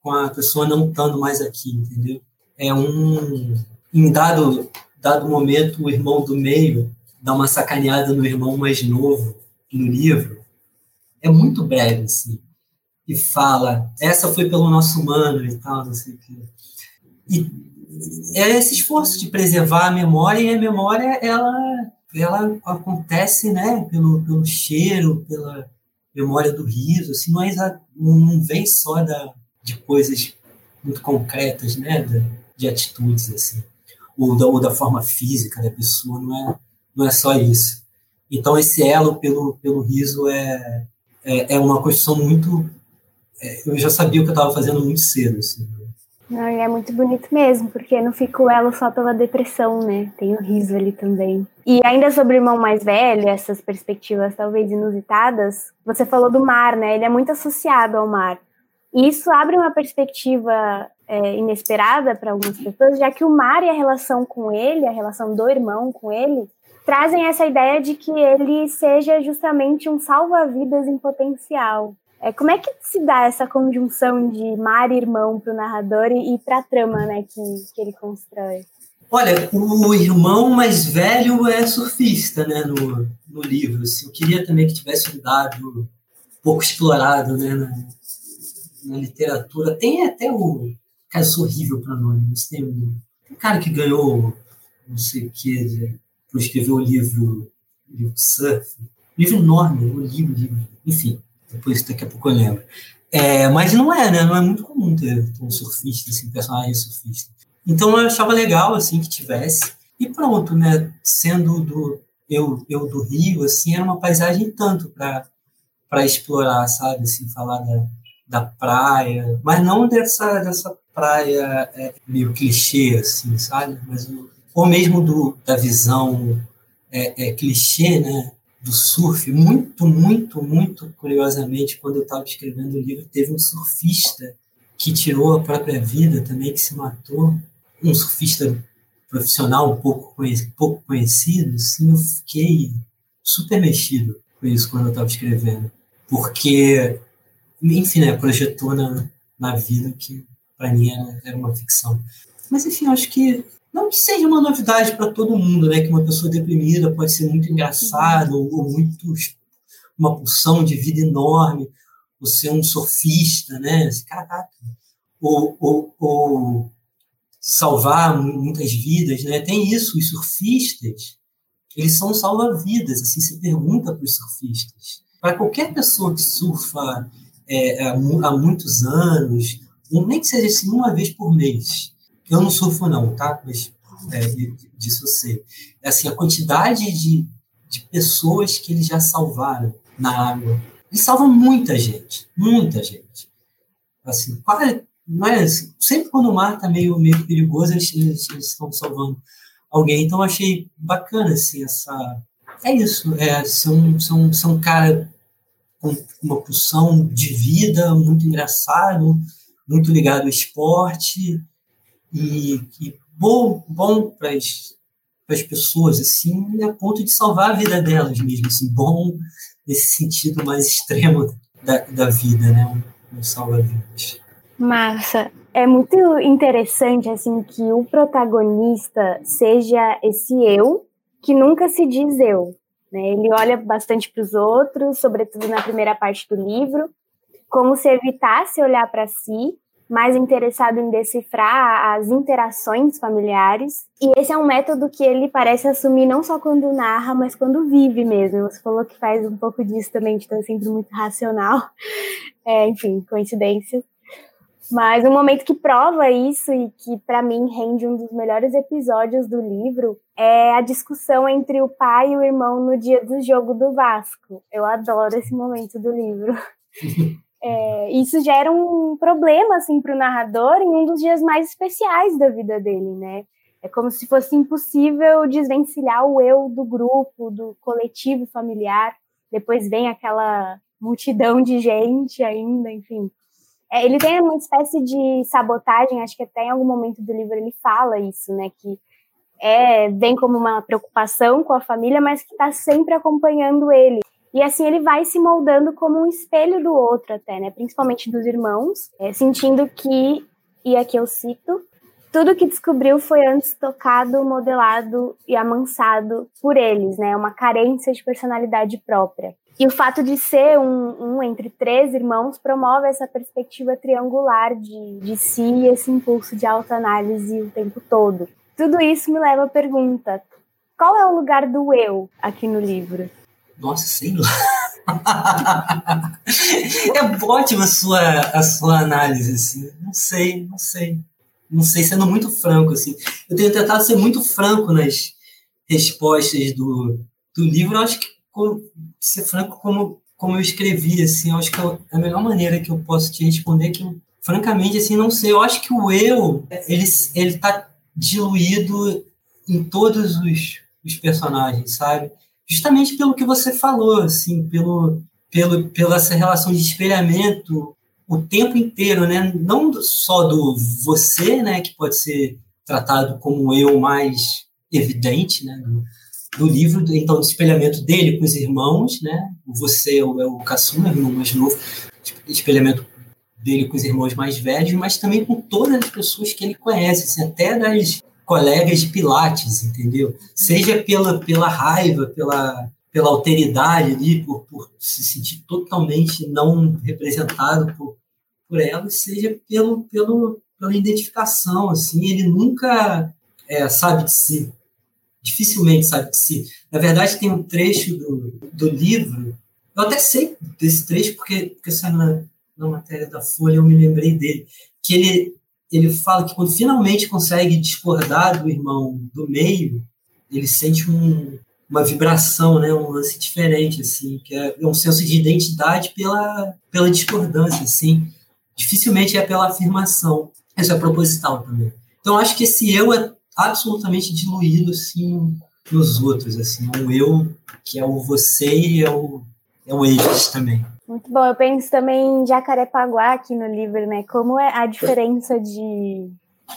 com a pessoa não estando mais aqui, entendeu? É um em dado dado momento o irmão do meio dá uma sacaneada no irmão mais novo no livro. É muito breve assim. E fala, essa foi pelo nosso humano e tal, não sei o quê. E é esse esforço de preservar a memória, e a memória, ela, ela acontece, né, pelo, pelo cheiro, pela memória do riso, assim, não, é, não vem só da, de coisas muito concretas, né, de, de atitudes, assim, ou da, ou da forma física da pessoa, não é, não é só isso. Então, esse elo pelo, pelo riso é, é, é uma construção muito... É, eu já sabia o que eu estava fazendo muito cedo, assim, não, é muito bonito mesmo, porque não fica o elo só pela depressão, né? Tem o riso ali também. E ainda sobre o irmão mais velho, essas perspectivas talvez inusitadas, você falou do mar, né? Ele é muito associado ao mar. E isso abre uma perspectiva é, inesperada para algumas pessoas, já que o mar e a relação com ele, a relação do irmão com ele, trazem essa ideia de que ele seja justamente um salva-vidas em potencial. É, como é que se dá essa conjunção de mar e irmão para o narrador e, e para a trama né, que, que ele constrói? Olha, o irmão mais velho é surfista né, no, no livro. Assim, eu queria também que tivesse um dado pouco explorado né, na, na literatura. Tem até o. Sou horrível para nome, mas tem um, um, cara que ganhou, não sei o que, por escrever o livro, o livro Surf. livro enorme, livro, livro, enfim depois, daqui a pouco eu lembro. É, mas não é, né? Não é muito comum ter, um surfista, assim, um personagem surfista. Então eu achava legal, assim, que tivesse. E pronto, né? Sendo do eu, eu do Rio, assim, era uma paisagem tanto para explorar, sabe? Assim, falar da, da praia, mas não dessa, dessa praia é, meio clichê, assim, sabe? Mas, ou mesmo do, da visão é, é, clichê, né? Do surf, muito, muito, muito curiosamente, quando eu estava escrevendo o livro, teve um surfista que tirou a própria vida também, que se matou, um surfista profissional um pouco conhecido, pouco conhecido assim, eu fiquei super mexido com isso quando eu estava escrevendo, porque, enfim, né, projetou na, na vida que para mim era, era uma ficção. Mas, enfim, acho que não que seja uma novidade para todo mundo, né? Que uma pessoa deprimida pode ser muito engraçada ou, ou muito uma pulsão de vida enorme, ou ser um surfista, né? Caraca. Ou, ou, ou salvar muitas vidas, né? Tem isso, os surfistas, eles são salva-vidas. Assim, se pergunta para os surfistas. Para qualquer pessoa que surfa é, há, há muitos anos, nem que seja assim uma vez por mês. Eu não surfo não, tá? Mas é, disso eu sei. É assim, a quantidade de, de pessoas que eles já salvaram na água. Eles salvam muita gente, muita gente. Assim, quase, mas é sempre quando o mar está meio, meio perigoso, eles, eles, eles, estão salvando alguém. Então, achei bacana, assim, essa... É isso, é, são, são, são cara com uma pulsão de vida muito engraçado, muito ligado ao esporte e, bom, bom para as pessoas, assim, a ponto de salvar a vida delas mesmo, assim, bom nesse sentido mais extremo da, da vida, né? Um salva-vidas. Massa. É muito interessante, assim, que o protagonista seja esse eu que nunca se diz eu. Né? Ele olha bastante para os outros, sobretudo na primeira parte do livro, como se evitasse olhar para si mais interessado em decifrar as interações familiares. E esse é um método que ele parece assumir não só quando narra, mas quando vive mesmo. Você falou que faz um pouco disso também, de estar sempre muito racional. É, enfim, coincidência. Mas um momento que prova isso e que para mim rende um dos melhores episódios do livro é a discussão entre o pai e o irmão no dia do jogo do Vasco. Eu adoro esse momento do livro. É, isso gera um problema assim para o narrador em um dos dias mais especiais da vida dele, né? É como se fosse impossível desvencilhar o eu do grupo, do coletivo familiar. Depois vem aquela multidão de gente ainda, enfim. É, ele tem uma espécie de sabotagem, acho que até em algum momento do livro ele fala isso, né? Que é, vem como uma preocupação com a família, mas que está sempre acompanhando ele. E assim ele vai se moldando como um espelho do outro até, né? Principalmente dos irmãos, é, sentindo que, e aqui eu cito, tudo que descobriu foi antes tocado, modelado e amansado por eles, né? Uma carência de personalidade própria. E o fato de ser um, um entre três irmãos promove essa perspectiva triangular de, de si e esse impulso de autoanálise o tempo todo. Tudo isso me leva à pergunta: qual é o lugar do eu aqui no livro? Nossa, sei lá. é ótima a sua, a sua análise, assim. Não sei, não sei. Não sei, sendo muito franco, assim. Eu tenho tentado ser muito franco nas respostas do, do livro. Eu acho que como, ser franco como, como eu escrevi, assim. Eu acho que é a melhor maneira que eu posso te responder é que, francamente, assim, não sei. Eu acho que o eu, ele, ele tá diluído em todos os, os personagens, sabe? Justamente pelo que você falou, assim, pelo, pelo, pela essa relação de espelhamento o tempo inteiro, né? Não só do você, né, que pode ser tratado como eu mais evidente, né, do, do livro, então do espelhamento dele com os irmãos, né? Você é o, é o caçula, irmão mais novo, espelhamento dele com os irmãos mais velhos, mas também com todas as pessoas que ele conhece, assim, até das colegas de Pilates, entendeu? Seja pela, pela raiva, pela, pela alteridade ali, por, por se sentir totalmente não representado por, por ela, seja pelo, pelo, pela identificação, assim, ele nunca é, sabe de si, dificilmente sabe de si. Na verdade, tem um trecho do, do livro, eu até sei desse trecho, porque, porque saiu na, na matéria da Folha, eu me lembrei dele, que ele ele fala que quando finalmente consegue discordar do irmão do meio, ele sente um, uma vibração, né, um lance diferente, assim, que é, um senso de identidade pela, pela discordância, assim. Dificilmente é pela afirmação. Isso é proposital também. Então, acho que esse eu é absolutamente diluído, assim, nos outros, assim. É um eu que é o você e é o, é o eles também. Muito bom. Eu penso também em Jacarepaguá aqui no livro, né? Como é a diferença de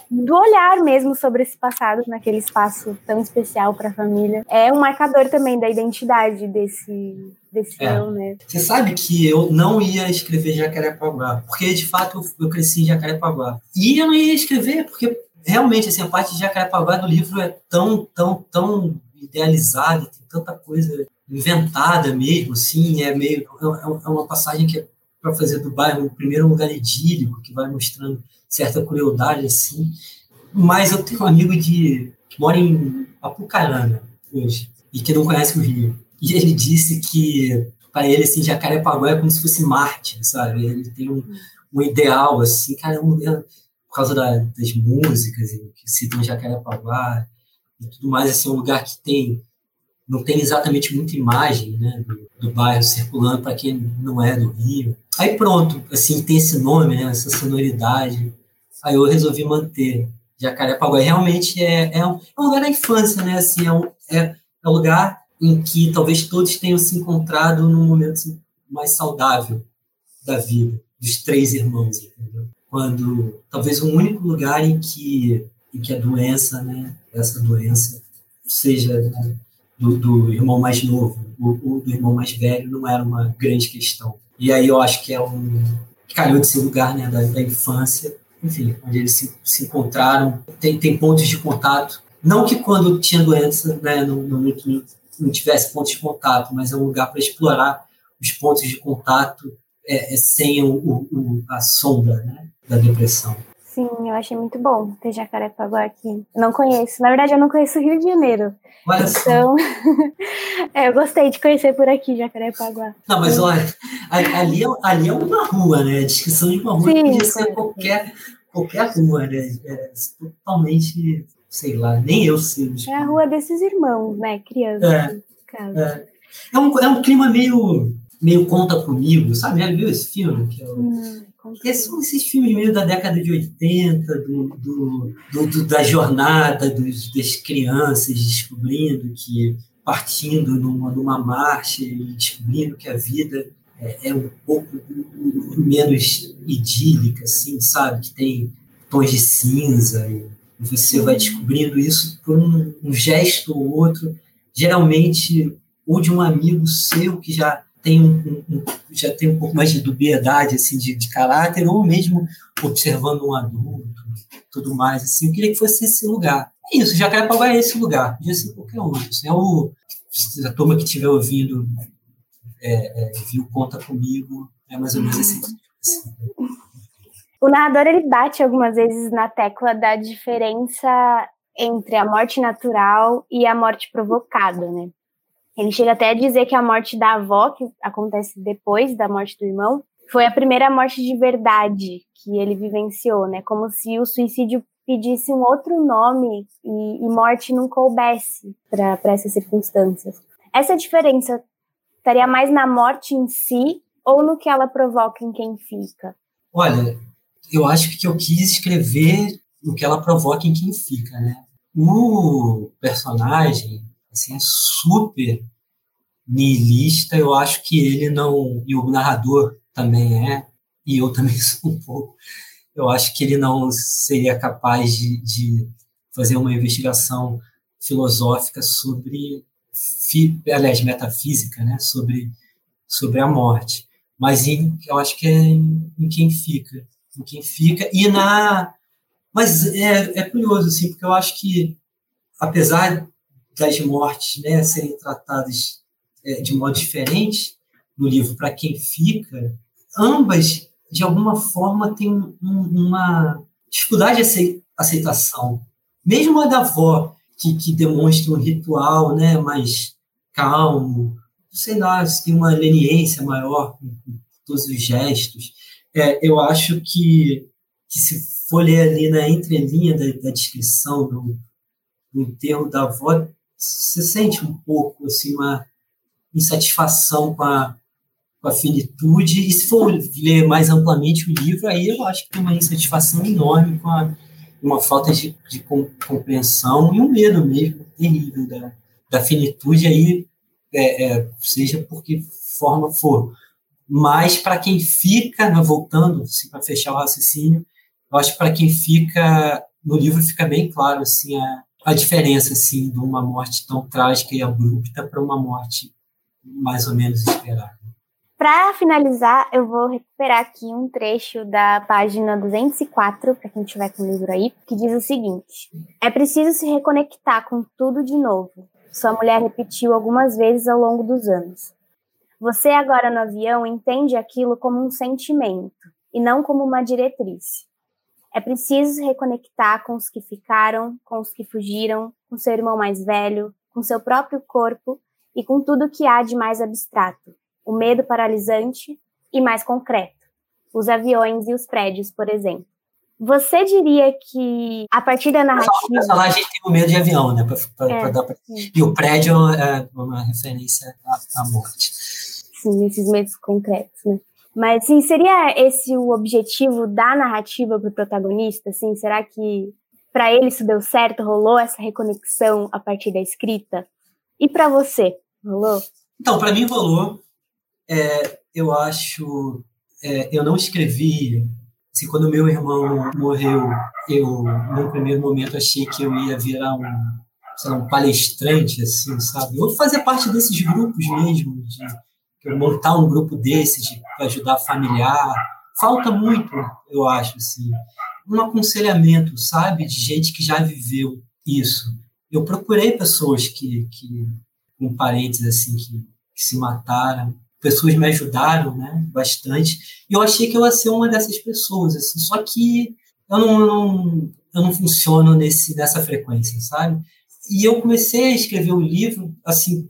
do olhar mesmo sobre esse passado naquele espaço tão especial para a família. É um marcador também da identidade desse desse é. eu, né? Você sabe que eu não ia escrever Jacarepaguá, porque de fato eu cresci em Jacarepaguá. E eu não ia escrever porque realmente assim, a parte de Jacarepaguá do livro é tão, tão, tão idealizada, tem tanta coisa inventada mesmo, assim, é meio é, é uma passagem que é para fazer do bairro o primeiro lugar idílico, que vai mostrando certa crueldade, assim. Mas eu tenho um amigo de, que mora em Apucarana hoje. e que não conhece o Rio. E ele disse que, para ele, assim, Jacarepaguá é como se fosse Marte, sabe? Ele tem um, um ideal, assim, cara, um, por causa da, das músicas que citam Jacarepaguá e tudo mais, assim, é um lugar que tem não tem exatamente muita imagem né, do, do bairro circulando para quem não é do Rio. Aí pronto, assim, tem esse nome, né, essa sonoridade. Aí eu resolvi manter Jacarepaguá. Realmente é, é, um, é um lugar da infância, né? Assim, é, um, é, é um lugar em que talvez todos tenham se encontrado num momento mais saudável da vida, dos três irmãos, entendeu? Quando talvez o único lugar em que, em que a doença, né, essa doença, seja do, do irmão mais novo ou do irmão mais velho, não era uma grande questão. E aí eu acho que é um calhou de ser lugar né, da, da infância, enfim, onde eles se, se encontraram, tem, tem pontos de contato. Não que quando tinha doença né, não, não, não tivesse pontos de contato, mas é um lugar para explorar os pontos de contato é, é sem o, o, a sombra né, da depressão. Sim, eu achei muito bom ter Jacarepaguá aqui. Não conheço. Na verdade, eu não conheço o Rio de Janeiro. Olha então, é, eu gostei de conhecer por aqui Jacarepaguá. Não, mas olha, ali é, ali é uma rua, né? A descrição de uma rua Sim, podia ser qualquer, qualquer rua, né? É totalmente, sei lá, nem eu sei. É a rua desses irmãos, né? Crianças. É, é. é, um, é um clima meio, meio conta comigo, sabe? Já viu esse filme? Que hum. Esses são esses filmes meio da década de 80, do, do, do, do da jornada dos, das crianças descobrindo que, partindo numa, numa marcha e descobrindo que a vida é, é um pouco menos idílica, assim, sabe? Que tem tons de cinza e você vai descobrindo isso por um, um gesto ou outro, geralmente ou de um amigo seu que já tem um, um, já tem um pouco mais de dubiedade assim de, de, caráter ou mesmo observando um adulto tudo mais assim eu queria que fosse esse lugar é isso Jacarepaguá é esse lugar podia ser qualquer um assim, é o a turma que estiver ouvindo é, é, viu conta comigo é mais ou menos assim, assim. o narrador ele bate algumas vezes na tecla da diferença entre a morte natural e a morte provocada né ele chega até a dizer que a morte da avó, que acontece depois da morte do irmão, foi a primeira morte de verdade que ele vivenciou, né? Como se o suicídio pedisse um outro nome e, e morte não coubesse para essas circunstâncias. Essa diferença estaria mais na morte em si ou no que ela provoca em quem fica? Olha, eu acho que eu quis escrever o que ela provoca em quem fica, né? O personagem, assim, é super nihilista, eu acho que ele não, e o narrador também é, e eu também sou um pouco, eu acho que ele não seria capaz de, de fazer uma investigação filosófica sobre, aliás, metafísica, né, sobre, sobre a morte. Mas em, eu acho que é em, em quem fica, em quem fica, e na... Mas é, é curioso, assim, porque eu acho que, apesar das mortes né, serem tratadas é, de modo diferente no livro para quem fica, ambas, de alguma forma, têm um, uma dificuldade de aceitação. Mesmo a da avó, que, que demonstra um ritual né, mais calmo, sei lá, tem uma leniência maior com, com todos os gestos. É, eu acho que, que se for ler ali na entrelinha da, da descrição do, do enterro da avó, você sente um pouco assim uma insatisfação com a, com a finitude? E se for ler mais amplamente o livro aí eu acho que tem uma insatisfação enorme com a, uma falta de, de compreensão e um medo mesmo terrível da, da finitude aí é, é, seja por que forma for. Mas para quem fica né, voltando assim, para fechar o raciocínio eu acho que para quem fica no livro fica bem claro assim a, a diferença assim de uma morte tão trágica e abrupta para uma morte mais ou menos esperada. Para finalizar, eu vou recuperar aqui um trecho da página 204, para quem tiver com o livro aí, que diz o seguinte: É preciso se reconectar com tudo de novo. Sua mulher repetiu algumas vezes ao longo dos anos. Você agora no avião entende aquilo como um sentimento e não como uma diretriz. É preciso se reconectar com os que ficaram, com os que fugiram, com seu irmão mais velho, com seu próprio corpo e com tudo que há de mais abstrato, o medo paralisante e mais concreto, os aviões e os prédios, por exemplo. Você diria que a partir da narrativa. O personagem tem o medo de avião, né? Pra, pra, é, pra pra... E o prédio é uma referência à, à morte. Sim, esses medos concretos, né? Mas, sim, seria esse o objetivo da narrativa para o protagonista? Assim, será que para ele isso deu certo? Rolou essa reconexão a partir da escrita? E para você, rolou? Então, para mim rolou. É, eu acho. É, eu não escrevi. Assim, quando meu irmão morreu, eu, no primeiro momento, achei que eu ia virar um, lá, um palestrante, assim, sabe? Ou fazer parte desses grupos mesmo, de montar um grupo desses de ajudar familiar. Falta muito, eu acho, assim, um aconselhamento, sabe, de gente que já viveu isso. Eu procurei pessoas que, que com parentes assim que, que se mataram, pessoas me ajudaram, né, bastante. E eu achei que eu ia ser uma dessas pessoas, assim. Só que eu não, eu não, eu não funciono nesse nessa frequência, sabe? E eu comecei a escrever o um livro assim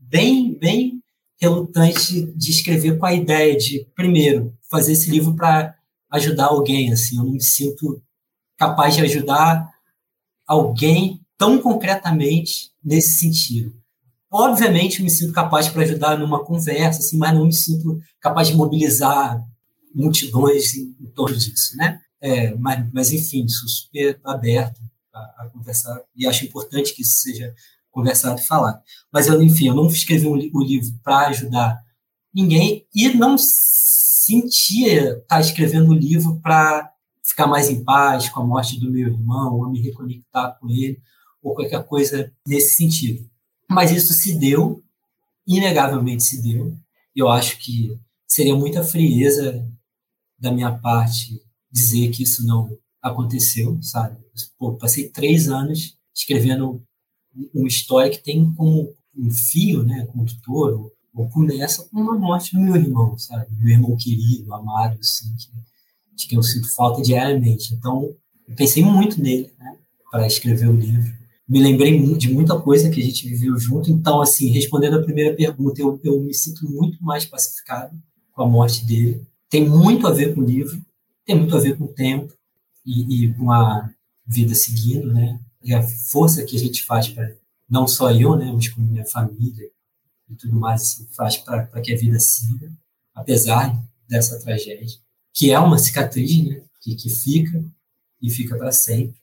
bem bem relutante de escrever com a ideia de, primeiro, fazer esse livro para ajudar alguém. Assim, eu não me sinto capaz de ajudar alguém tão concretamente nesse sentido. Obviamente, eu me sinto capaz para ajudar numa conversa, assim, mas não me sinto capaz de mobilizar multidões em, em torno disso, né? É, mas, mas, enfim, sou super aberto a, a, conversar e acho importante que isso seja conversado e falado. Mas, eu, enfim, eu não escrevi o um, um livro para ajudar ninguém e não sentia estar escrevendo o um livro para ficar mais em paz com a morte do meu irmão, ou me reconectar com ele, ou qualquer coisa nesse sentido. Mas isso se deu, inegavelmente se deu. Eu acho que seria muita frieza da minha parte dizer que isso não aconteceu, sabe? Pô, passei três anos escrevendo uma história que tem como um fio, né, condutor, ou, ou começa com uma morte do meu irmão, sabe? Meu irmão querido, amado, assim, que, de quem eu sinto falta diariamente. Então, eu pensei muito nele, né, para escrever o livro. Me lembrei de muita coisa que a gente viveu junto. Então, assim, respondendo a primeira pergunta, eu, eu me sinto muito mais pacificado com a morte dele. Tem muito a ver com o livro, tem muito a ver com o tempo e, e com a vida seguindo, né? E a força que a gente faz para, não só eu, né, mas como minha família e tudo mais, assim, faz para que a vida siga, apesar dessa tragédia, que é uma cicatriz, né, que, que fica e fica para sempre.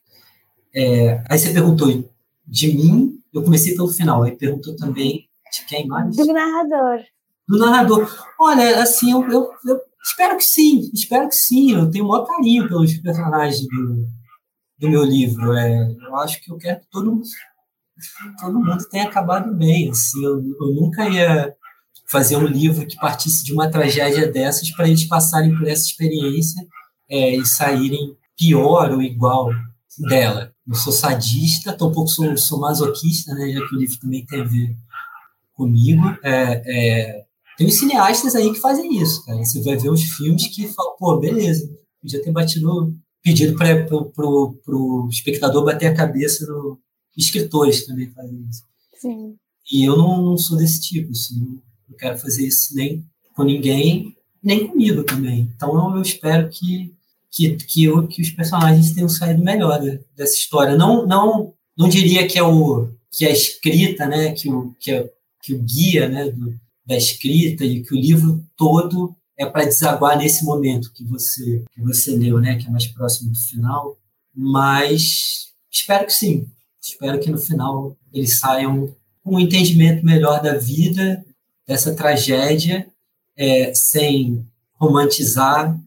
É, aí você perguntou de mim, eu comecei pelo final, aí perguntou também de quem mais? Do narrador. Do narrador. Olha, assim, eu, eu, eu espero que sim, espero que sim, eu tenho o maior carinho pelos personagens do, do meu livro. É, eu acho que eu quero que todo, todo mundo tenha acabado bem. Assim, eu, eu nunca ia fazer um livro que partisse de uma tragédia dessas para eles passarem por essa experiência é, e saírem pior ou igual dela. Eu sou sadista, tampouco sou, sou masoquista, né, já que o livro também tem a ver comigo. É, é, tem os cineastas aí que fazem isso, cara. Você vai ver os filmes que falam, pô, beleza, podia ter batido pedido para o espectador bater a cabeça no escritores também fazem isso. Sim. E eu não, não, sou desse tipo, assim, não quero fazer isso nem com ninguém, nem comigo também. Então eu espero que que, que, eu, que os personagens tenham saído melhor dessa história. Não não não diria que é o que a escrita, né, que o que, é, que o guia, né, do, da escrita e que o livro todo é para desaguar nesse momento que você que você leu, né, que é mais próximo do final. Mas espero que sim. Espero que no final eles saiam com um entendimento melhor da vida, dessa tragédia, é, sem romantizar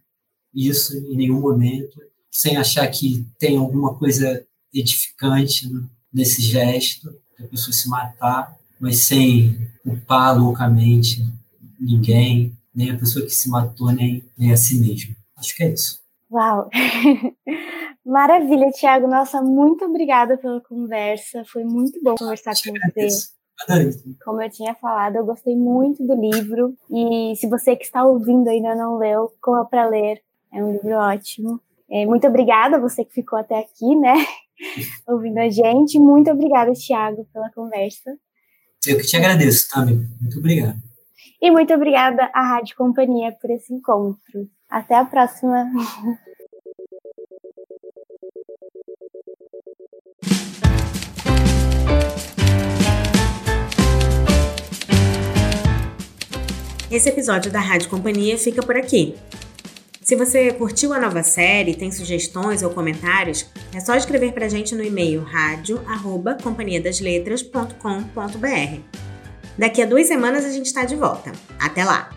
isso em nenhum momento, sem achar que tem alguma coisa edificante nesse gesto, da pessoa se matar, mas sem culpar loucamente ninguém, nem a pessoa que se matou, nem, nem a si mesmo. Acho que é isso. Uau! Maravilha, Tiago. Nossa, muito obrigada pela conversa. Foi muito bom conversar com você. Como eu tinha falado, eu gostei muito do livro. E se você que está ouvindo ainda não leu, corra para ler. É um livro ótimo. É, muito obrigada a você que ficou até aqui, né? ouvindo a gente. Muito obrigada, Thiago, pela conversa. Eu que te agradeço, Tami. Muito obrigado. E muito obrigada à Rádio Companhia por esse encontro. Até a próxima. Esse episódio da Rádio Companhia fica por aqui. Se você curtiu a nova série, tem sugestões ou comentários, é só escrever para a gente no e-mail rádio@companhiadasletras.com.br. Daqui a duas semanas a gente está de volta. Até lá!